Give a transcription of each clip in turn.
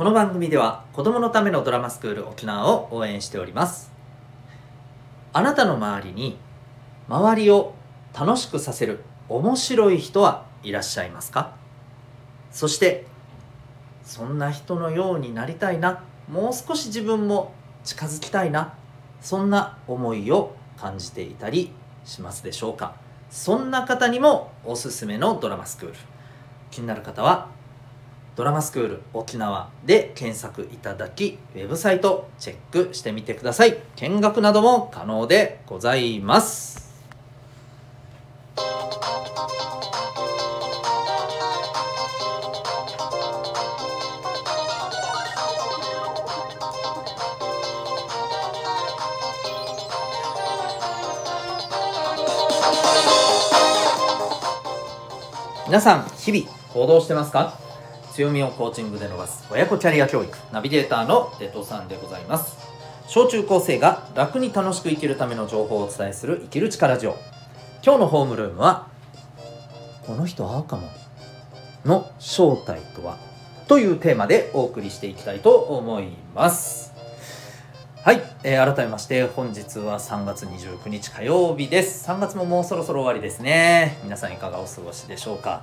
この番組では子供のためのドラマスクール沖縄を応援しております。あなたの周りに周りを楽しくさせる面白い人はいらっしゃいますか？そしてそんな人のようになりたいなもう少し自分も近づきたいなそんな思いを感じていたりしますでしょうか？そんな方にもおすすめのドラマスクール。気になる方はドラマスクール沖縄で検索いただきウェブサイトチェックしてみてください。見学なども可能でございます。皆さん日々行動してますか？強みをコーチングで伸ばす親子キャリア教育ナビゲーターのデトさんでございます。小中高生が楽に楽しく生きるための情報をお伝えする生きる力ジオ。今日のホームルームはこの人合うかもの正体とは？というテーマでお送りしていきたいと思います。はい、えー、改めまして本日は3月29日火曜日です。3月ももうそろそろ終わりですね。皆さんいかがお過ごしでしょうか。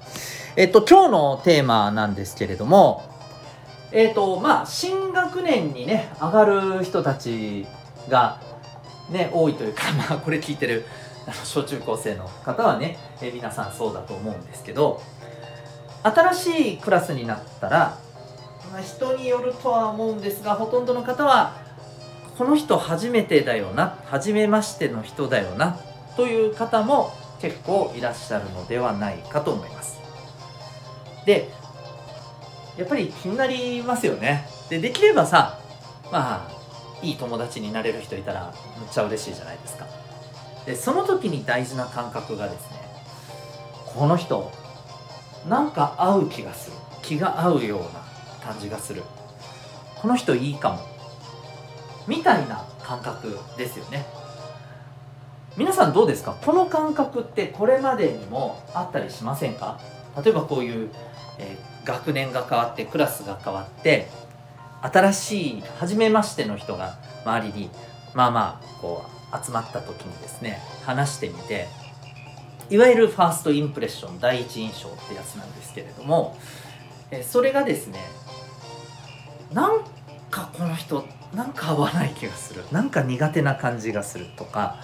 えっと今日のテーマなんですけれどもえっとまあ新学年にね上がる人たちがね多いというか まあこれ聞いてる小中高生の方はね、えー、皆さんそうだと思うんですけど新しいクラスになったら、まあ、人によるとは思うんですがほとんどの方はこの人初めてだよな初めましての人だよなという方も結構いらっしゃるのではないかと思います。でやっぱり気になりますよね。でできればさまあいい友達になれる人いたらむっちゃ嬉しいじゃないですか。でその時に大事な感覚がですねこの人なんか合う気がする。気が合うような感じがする。この人いいかも。みたいな感覚ですよね。皆さんどうですか？この感覚ってこれまでにもあったりしませんか？例えばこういう、えー、学年が変わってクラスが変わって新しい初めましての人が周りにまあまあこう集まった時にですね話してみていわゆるファーストインプレッション第一印象ってやつなんですけれども、え、それがですねなんかこの人ってなんか合わない気がする。なんか苦手な感じがするとか。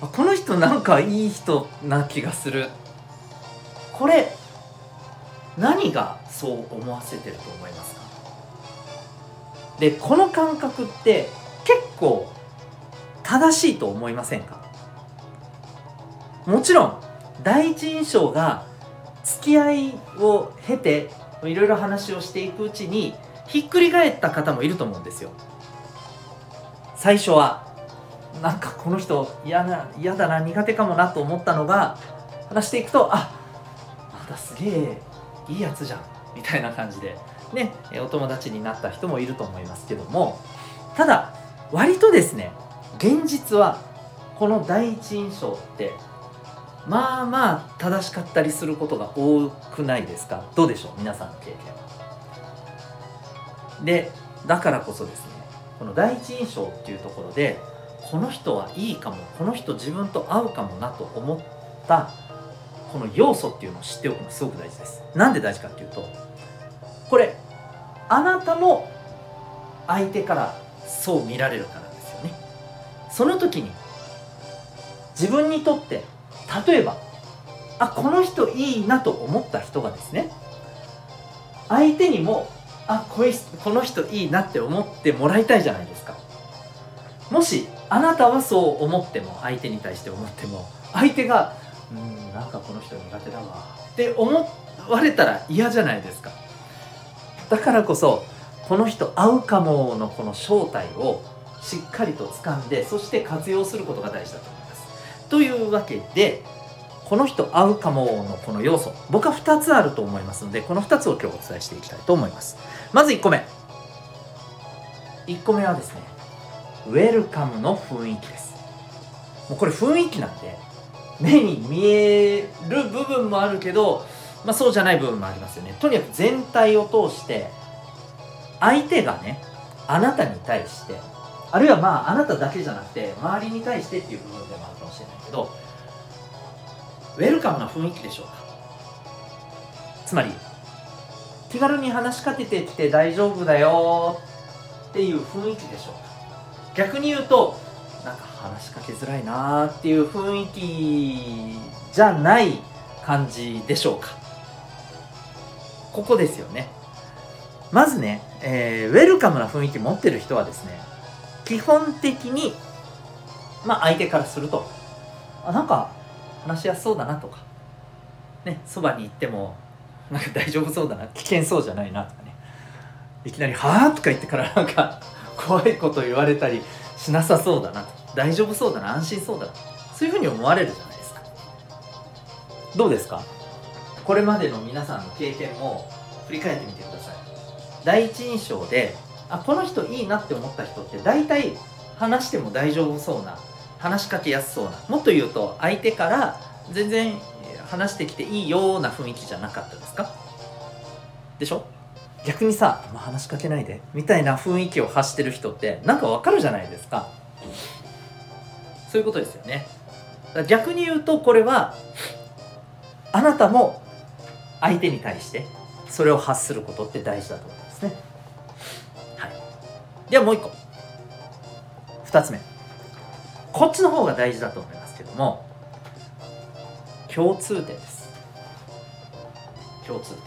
この人なんかいい人な気がする。これ何がそう思わせてると思いますか？でこの感覚って結構正しいと思いませんか？もちろん第一印象が付き合いを経ていろいろ話をしていくうちにひっくり返った方もいると思うんですよ。最初はなんかこの人嫌な嫌だな苦手かもなと思ったのが話していくとあまだすげえいいやつじゃんみたいな感じでねお友達になった人もいると思いますけどもただ割とですね現実はこの第一印象ってまあまあ正しかったりすることが多くないですか？どうでしょう？皆さんの経験は。でだからこそですねこの第一印象っていうところでこの人はいいかもこの人自分と合うかもなと思ったこの要素っていうのを知っておくのすごく大事です。なんで大事かっていうとこれあなたも相手からそう見られるからですよね。その時に自分にとって例えばあこの人いいなと思った人がですね相手にもあここの人いいなって思ってもらいたいじゃないですか。もしあなたはそう思っても相手に対して思っても相手が「うんなんかこの人苦手だわ」って思われたら嫌じゃないですか。だからこそこの人合うかものこの正体をしっかりと掴んでそして活用することが大事だと思います。というわけでこの人合うかものこの要素。僕は2つあると思いますのでこの2つを今日お伝えしていきたいと思います。まず1個目。1個目はですねウェルカムの雰囲気です。もうこれ雰囲気なんで目に見える部分もあるけど、まあ、そうじゃない部分もありますよね。とにかく全体を通して相手がねあなたに対してあるいはまああなただけじゃなくて周りに対してっていう部分でもあるかもしれないけどウェルカムな雰囲気でしょうか。つまり気軽に話しかけてきて大丈夫だよっていう雰囲気でしょうか。逆に言うとなんか話しかけづらいなーっていう雰囲気じゃない感じでしょうか。ここですよね。まずね、えー、ウェルカムな雰囲気持ってる人はですね基本的にまあ相手からするとあなんか話しやすそうだなとか。ねそばに行ってもなんか大丈夫そうだな。危険そうじゃないなとかね。いきなり「はあ?」とか言ってからなんか怖いこと言われたりしなさそうだな。大丈夫そうだな。安心そうだな。そういうふうに思われるじゃないですか。どうですか？これまでの皆さんの経験も振り返ってみてください。第一印象であこの人いいなって思った人って大体話しても大丈夫そうな話しかけやすそうな。もっと言うと相手から全然話してきていいような雰囲気じゃなかったですか？でしょ？逆にさ、まあ、話しかけないでみたいな雰囲気を発してる人ってなんかわかるじゃないですか。そういうことですよね。逆に言うとこれはあなたも相手に対してそれを発することって大事だと思いますね。はい。ではもう一個。二つ目。こっちの方が大事だと思いますけども共通点です。共通点。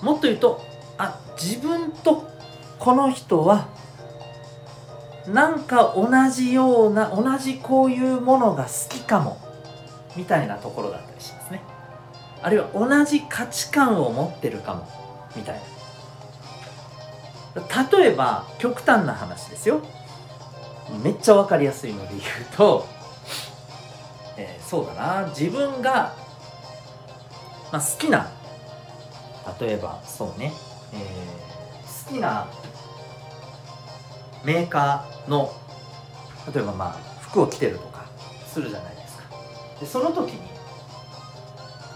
もっと言うとあ自分とこの人はなんか同じような同じこういうものが好きかもみたいなところだったりしますね。あるいは同じ価値観を持ってるかもみたいな。例えば極端な話ですよ。めっちゃ分かりやすいので言うと、えー、そうだな。自分が、まあ、好きな例えばそうね、えー、好きなメーカーの例えばまあ服を着てるとかするじゃないですか。でその時に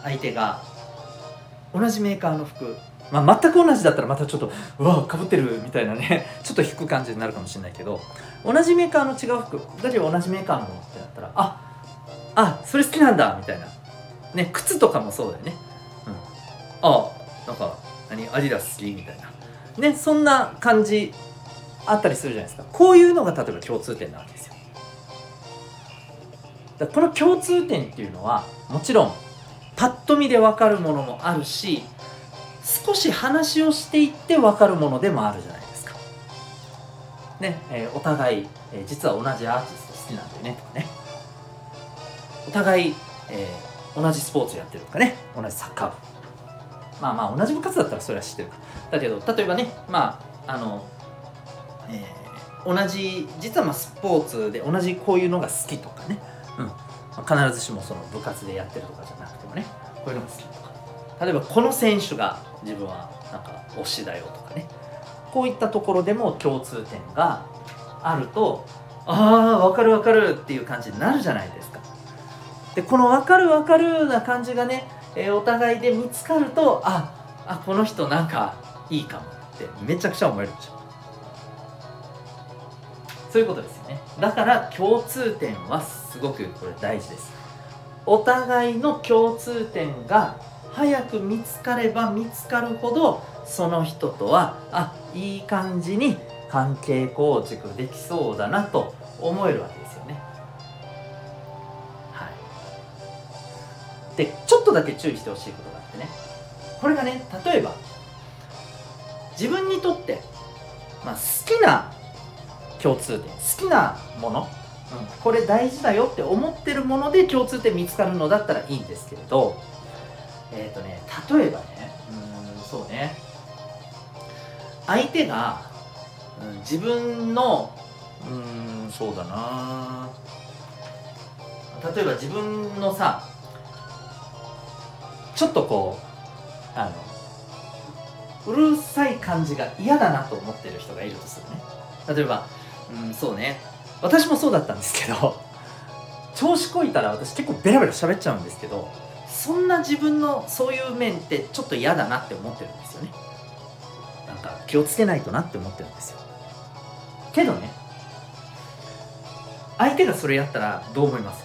相手が同じメーカーの服まあ、全く同じだったらまたちょっとうわかぶってるみたいなね ちょっと引く感じになるかもしれないけど同じメーカーの違う服だけど同じメーカーのものってなったらああそれ好きなんだみたいな。ね靴とかもそうだよね、うん、あなんか何アディダス好きみたいな。ねそんな感じあったりするじゃないですか。こういうのが例えば共通点なわけですよ。だこの共通点っていうのはもちろんパッと見で分かるものもあるし少し話をしていって分かるものでもあるじゃないですか。ね、えー、お互い、えー、実は同じアーティスト好きなんでねとかね。お互い、えー、同じスポーツやってるとかね。同じサッカー部。まあまあ同じ部活だったらそれは知ってるか。だけど、例えばね、まあ、あの、えー、同じ、実はまあスポーツで同じこういうのが好きとかね。うん。必ずしもその部活でやってるとかじゃなくてもね、こういうのが好きとか。例えばこの選手が自分はなんか推しだよとかね。こういったところでも共通点があるとああ分かる分かるっていう感じになるじゃないですか。でこの分かる分かるな感じがね、えー、お互いで見つかるとああこの人なんかいいかもってめちゃくちゃ思えるでしょ。そういうことですよね。だから共通点はすごくこれ大事です。お互いの共通点が早く見つかれば見つかるほどその人とはあいい感じに関係構築できそうだなと思えるわけですよね。はい、でちょっとだけ注意してほしいことがあってねこれがね例えば自分にとって、まあ、好きな共通点好きなもの、うん、これ大事だよって思ってるもので共通点見つかるのだったらいいんですけれどえっ、ー、とね例えばねうんそうね。相手が、うん、自分のうんそうだな。例えば自分のさちょっとこうあのうるさい感じが嫌だなと思ってる人がいるとするね。例えばうんそうね。私もそうだったんですけど調子こいたら私結構ベラベラ喋っちゃうんですけどそんな自分のそういう面ってちょっと嫌だなって思ってるんですよね。なんか気をつけないとなって思ってるんですよ。けどね相手がそれやったらどう思います？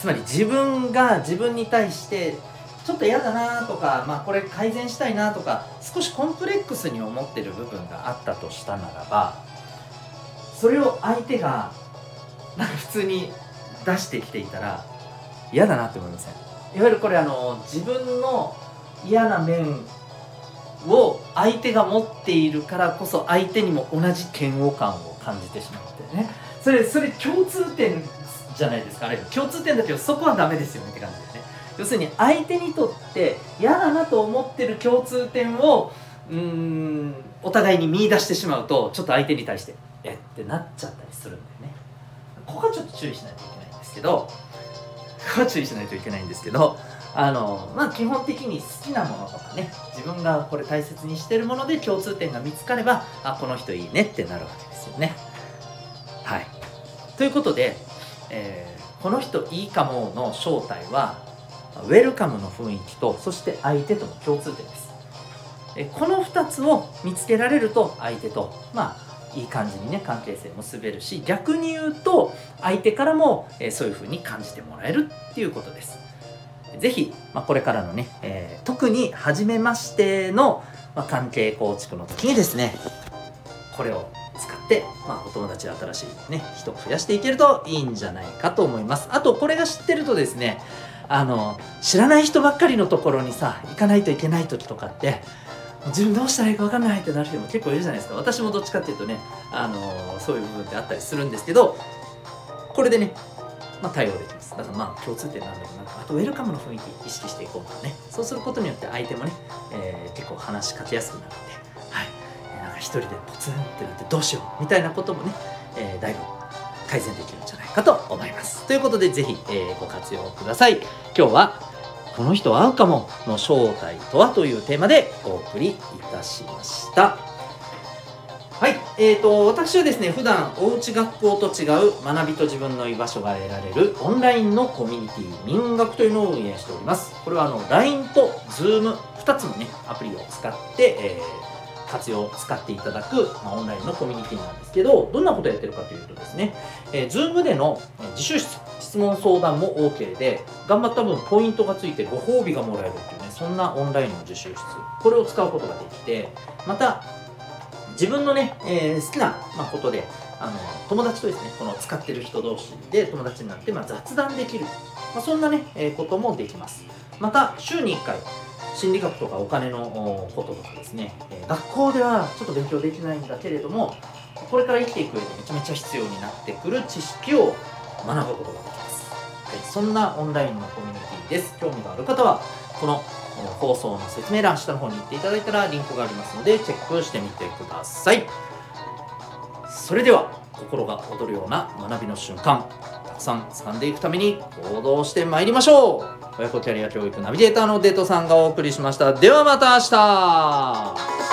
つまり自分が自分に対してちょっと嫌だなとか、まあ、これ改善したいなとか少しコンプレックスに思ってる部分があったとしたならばそれを相手がなんか普通に出してきていたら嫌だなって思いません？いわゆるこれあの自分の嫌な面を相手が持っているからこそ相手にも同じ嫌悪感を感じてしまってね。それそれ共通点じゃないですか？あれ共通点だけどそこはダメですよねって感じでね。要するに相手にとって嫌だなと思ってる共通点をうんお互いに見出してしまうとちょっと相手に対してえってなっちゃったりするんだよね。ここはちょっと注意しないといけないんですけどは注意しないといけないんですけどあのまあ基本的に好きなものとかね自分がこれ大切にしてるもので共通点が見つかればあこの人いいねってなるわけですよね。はい。ということで、えーこの人いいかもの正体はウェルカムの雰囲気とそして相手との共通点です。えこの2つを見つけられると相手とまあいい感じにね関係性結べるし逆に言うと相手からも、えそういう風に感じてもらえるっていうことです。ぜひ、まあ、これからのね、えー特に初めましての、まあ、関係構築の時にですねこれを使って、まあ、お友達で新しいね人を増やしていけるといいんじゃないかと思います。あとこれが知ってるとですねあの知らない人ばっかりのところにさ行かないといけない時とかって自分どうしたらいいか分かんないってなる人も結構いるじゃないですか。私もどっちかっていうとねあのそういう部分ってあったりするんですけどこれでねまあ、対応できます。だからまあ共通点なんだろうなあとウェルカムの雰囲気意識していこうとかね。そうすることによって相手もね、えー結構話しかけやすくなるので、はい。えーなんか一人でポツンってなってどうしようみたいなこともね、えーだいぶ改善できるんじゃないかと思います。ということでぜひ、えーご活用ください。今日はこの人会うかもの正体とはというテーマでお送りいたしました。はい、えー、と私はですね普段おうち学校と違う学びと自分の居場所が得られるオンラインのコミュニティ民学というのを運営しております。これはあの LINE と Zoom2 つのねアプリを使って、えー活用使っていただく、まあ、オンラインのコミュニティなんですけどどんなことをやってるかというとですね、えー、Zoom での自習室質問相談も OK で頑張った分ポイントがついてご褒美がもらえるっていうねそんなオンラインの自習室。これを使うことができてまた自分のね、えー好きな、ま、ことであの友達とですねこの使ってる人同士で友達になって、まあ、雑談できる、まあ、そんなね、えーこともできます。また週に1回心理学とかお金のこととかですね、え学校ではちょっと勉強できないんだけれどもこれから生きていく上でめちゃめちゃ必要になってくる知識を学ぶことができます、はい、そんなオンラインのコミュニティです。興味がある方はこの放送の説明欄下の方に行っていただいたらリンクがありますのでチェックしてみてください。それでは心が躍るような学びの瞬間。たくさん掴んでいくために行動してまいりましょう。親子キャリア教育ナビゲーターのデートさんがお送りしました。ではまた明日。